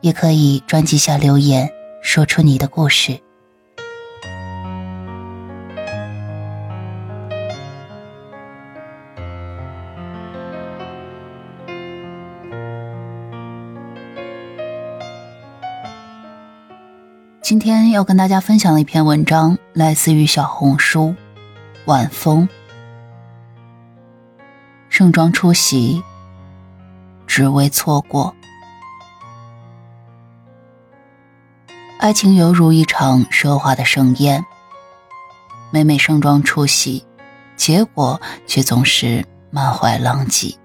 也可以专辑下留言，说出你的故事。今天要跟大家分享的一篇文章，来自于小红书晚风。盛装出席，只为错过。爱情犹如一场奢华的盛宴，每每盛装出席，结果却总是满怀狼藉。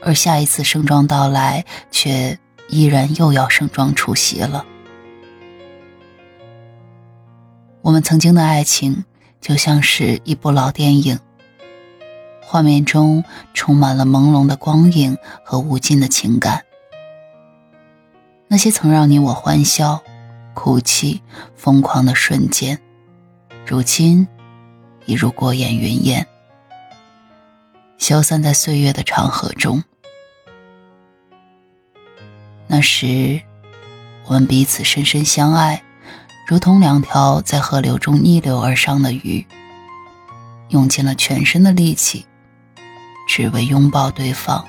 而下一次盛装到来，却依然又要盛装出席了。我们曾经的爱情就像是一部老电影，画面中充满了朦胧的光影和无尽的情感。那些曾让你我欢笑、哭泣、疯狂的瞬间，如今已如过眼云烟，消散在岁月的长河中。那时，我们彼此深深相爱，如同两条在河流中逆流而上的鱼，用尽了全身的力气，只为拥抱对方。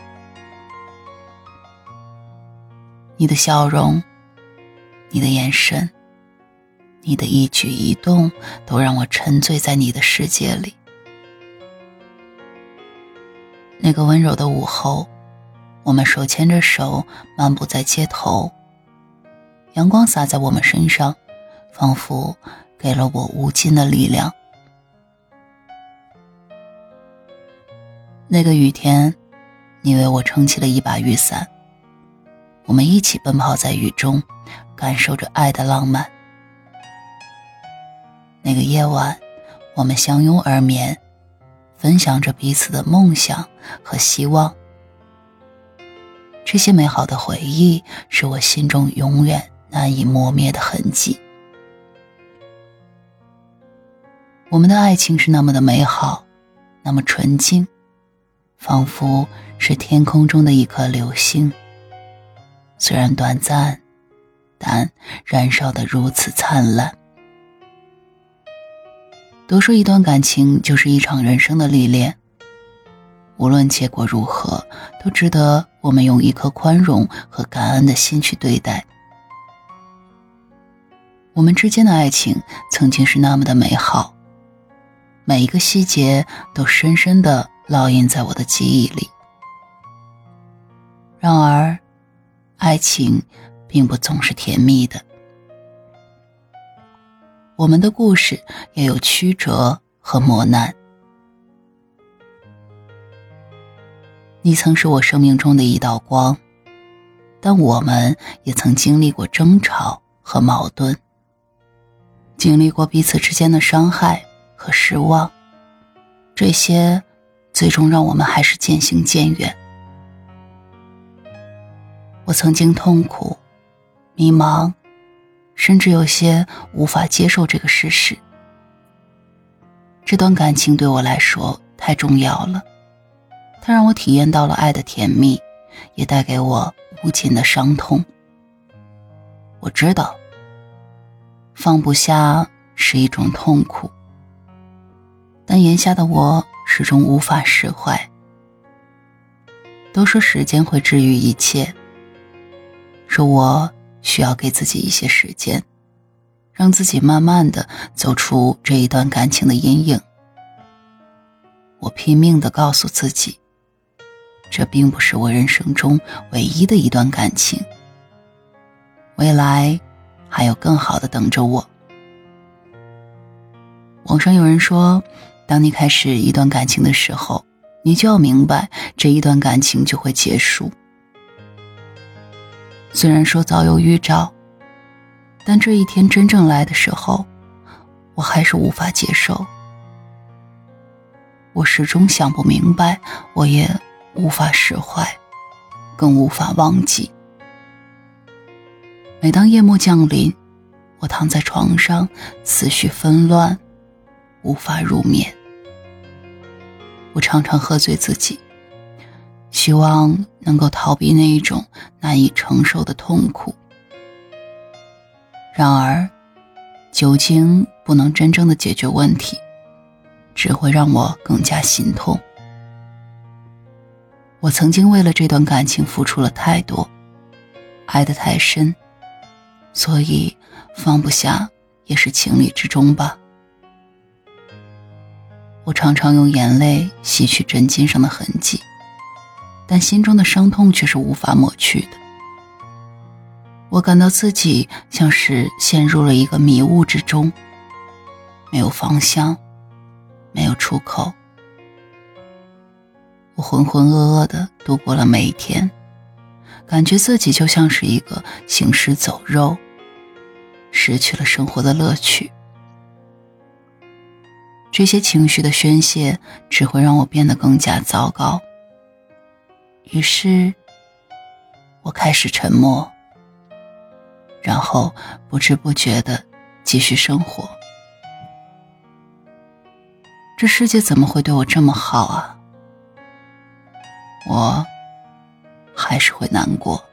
你的笑容，你的眼神，你的一举一动，都让我沉醉在你的世界里。那个温柔的午后，我们手牵着手漫步在街头，阳光洒在我们身上，仿佛给了我无尽的力量。那个雨天，你为我撑起了一把雨伞。我们一起奔跑在雨中，感受着爱的浪漫。那个夜晚，我们相拥而眠，分享着彼此的梦想和希望。这些美好的回忆，是我心中永远难以磨灭的痕迹。我们的爱情是那么的美好，那么纯净，仿佛是天空中的一颗流星。虽然短暂，但燃烧的如此灿烂。都说一段感情就是一场人生的历练，无论结果如何，都值得我们用一颗宽容和感恩的心去对待。我们之间的爱情曾经是那么的美好，每一个细节都深深的烙印在我的记忆里。然而。爱情并不总是甜蜜的，我们的故事也有曲折和磨难。你曾是我生命中的一道光，但我们也曾经历过争吵和矛盾，经历过彼此之间的伤害和失望，这些最终让我们还是渐行渐远。我曾经痛苦、迷茫，甚至有些无法接受这个事实。这段感情对我来说太重要了，它让我体验到了爱的甜蜜，也带给我无尽的伤痛。我知道，放不下是一种痛苦，但眼下的我始终无法释怀。都说时间会治愈一切。说我需要给自己一些时间，让自己慢慢的走出这一段感情的阴影。我拼命的告诉自己，这并不是我人生中唯一的一段感情，未来还有更好的等着我。网上有人说，当你开始一段感情的时候，你就要明白这一段感情就会结束。虽然说早有预兆，但这一天真正来的时候，我还是无法接受。我始终想不明白，我也无法释怀，更无法忘记。每当夜幕降临，我躺在床上，思绪纷乱，无法入眠。我常常喝醉自己，希望能够逃避那一种难以承受的痛苦。然而，酒精不能真正的解决问题。只会让我更加心痛。我曾经为了这段感情付出了太多，爱得太深，所以放不下也是情理之中吧。我常常用眼泪洗去枕巾上的痕迹，但心中的伤痛却是无法抹去的。我感到自己像是陷入了一个迷雾之中，没有方向。没有出口，我浑浑噩噩的度过了每一天，感觉自己就像是一个行尸走肉，失去了生活的乐趣。这些情绪的宣泄只会让我变得更加糟糕。于是，我开始沉默，然后不知不觉的继续生活。这世界怎么会对我这么好啊？我还是会难过。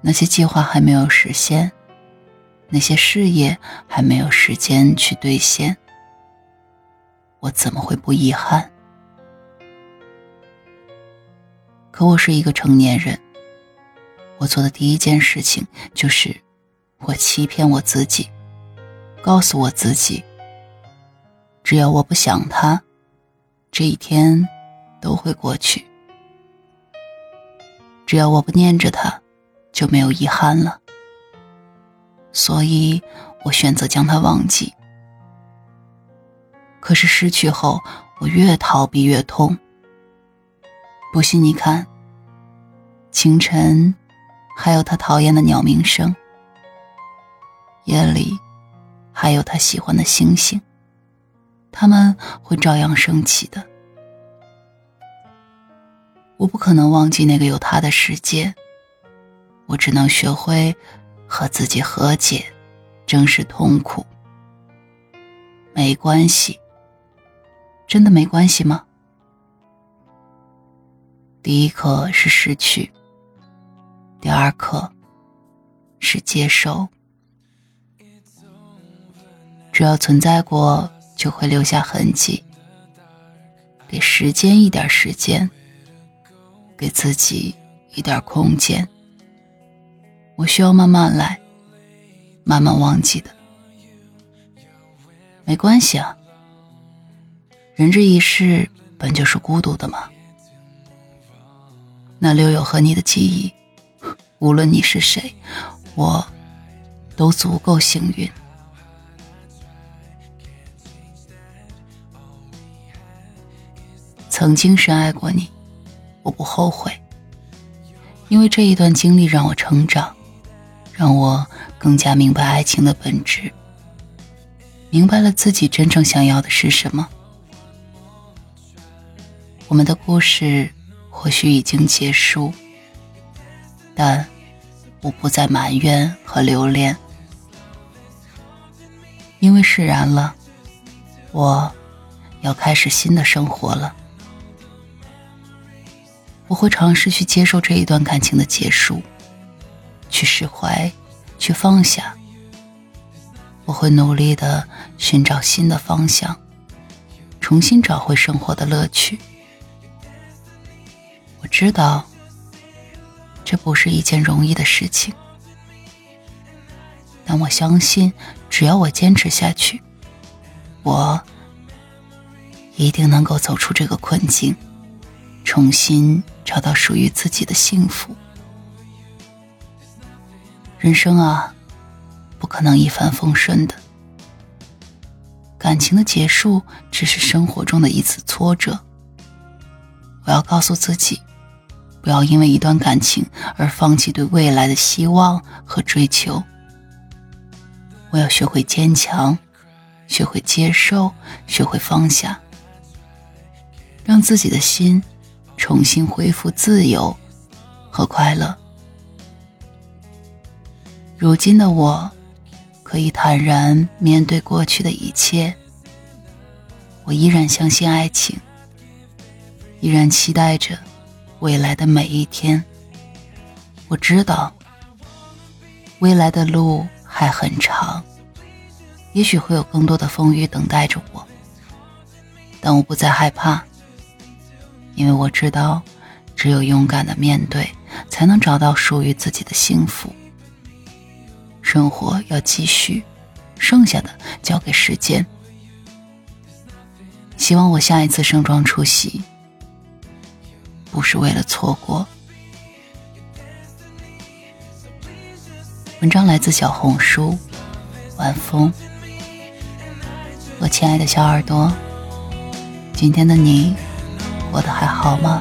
那些计划还没有实现，那些事业还没有时间去兑现，我怎么会不遗憾？可我是一个成年人，我做的第一件事情就是，我欺骗我自己，告诉我自己。只要我不想他，这一天都会过去。只要我不念着他，就没有遗憾了。所以我选择将他忘记。可是失去后，我越逃避越痛。不信你看，清晨还有他讨厌的鸟鸣声，夜里还有他喜欢的星星。他们会照样升起的。我不可能忘记那个有他的世界，我只能学会和自己和解，正视痛苦。没关系，真的没关系吗？第一课是失去，第二课是接受。只要存在过。就会留下痕迹。给时间一点时间，给自己一点空间。我需要慢慢来，慢慢忘记的。没关系啊，人这一世本就是孤独的嘛。那留有和你的记忆，无论你是谁，我都足够幸运。曾经深爱过你，我不后悔，因为这一段经历让我成长，让我更加明白爱情的本质，明白了自己真正想要的是什么。我们的故事或许已经结束，但我不再埋怨和留恋，因为释然了，我要开始新的生活了。我会尝试去接受这一段感情的结束，去释怀，去放下。我会努力的寻找新的方向，重新找回生活的乐趣。知道，这不是一件容易的事情，但我相信，只要我坚持下去，我一定能够走出这个困境，重新。找到属于自己的幸福。人生啊，不可能一帆风顺的。感情的结束只是生活中的一次挫折。我要告诉自己，不要因为一段感情而放弃对未来的希望和追求。我要学会坚强，学会接受，学会放下，让自己的心重新恢复自由和快乐。如今的我，可以坦然面对过去的一切。我依然相信爱情，依然期待着未来的每一天。我知道，未来的路。还很长，也许会有更多的风雨等待着我，但我不再害怕，因为我知道，只有勇敢的面对，才能找到属于自己的幸福。生活要继续，剩下的交给时间。希望我下一次盛装出席，不是为了错过。文章来自小红书，晚风。我亲爱的小耳朵，今天的你过得还好吗？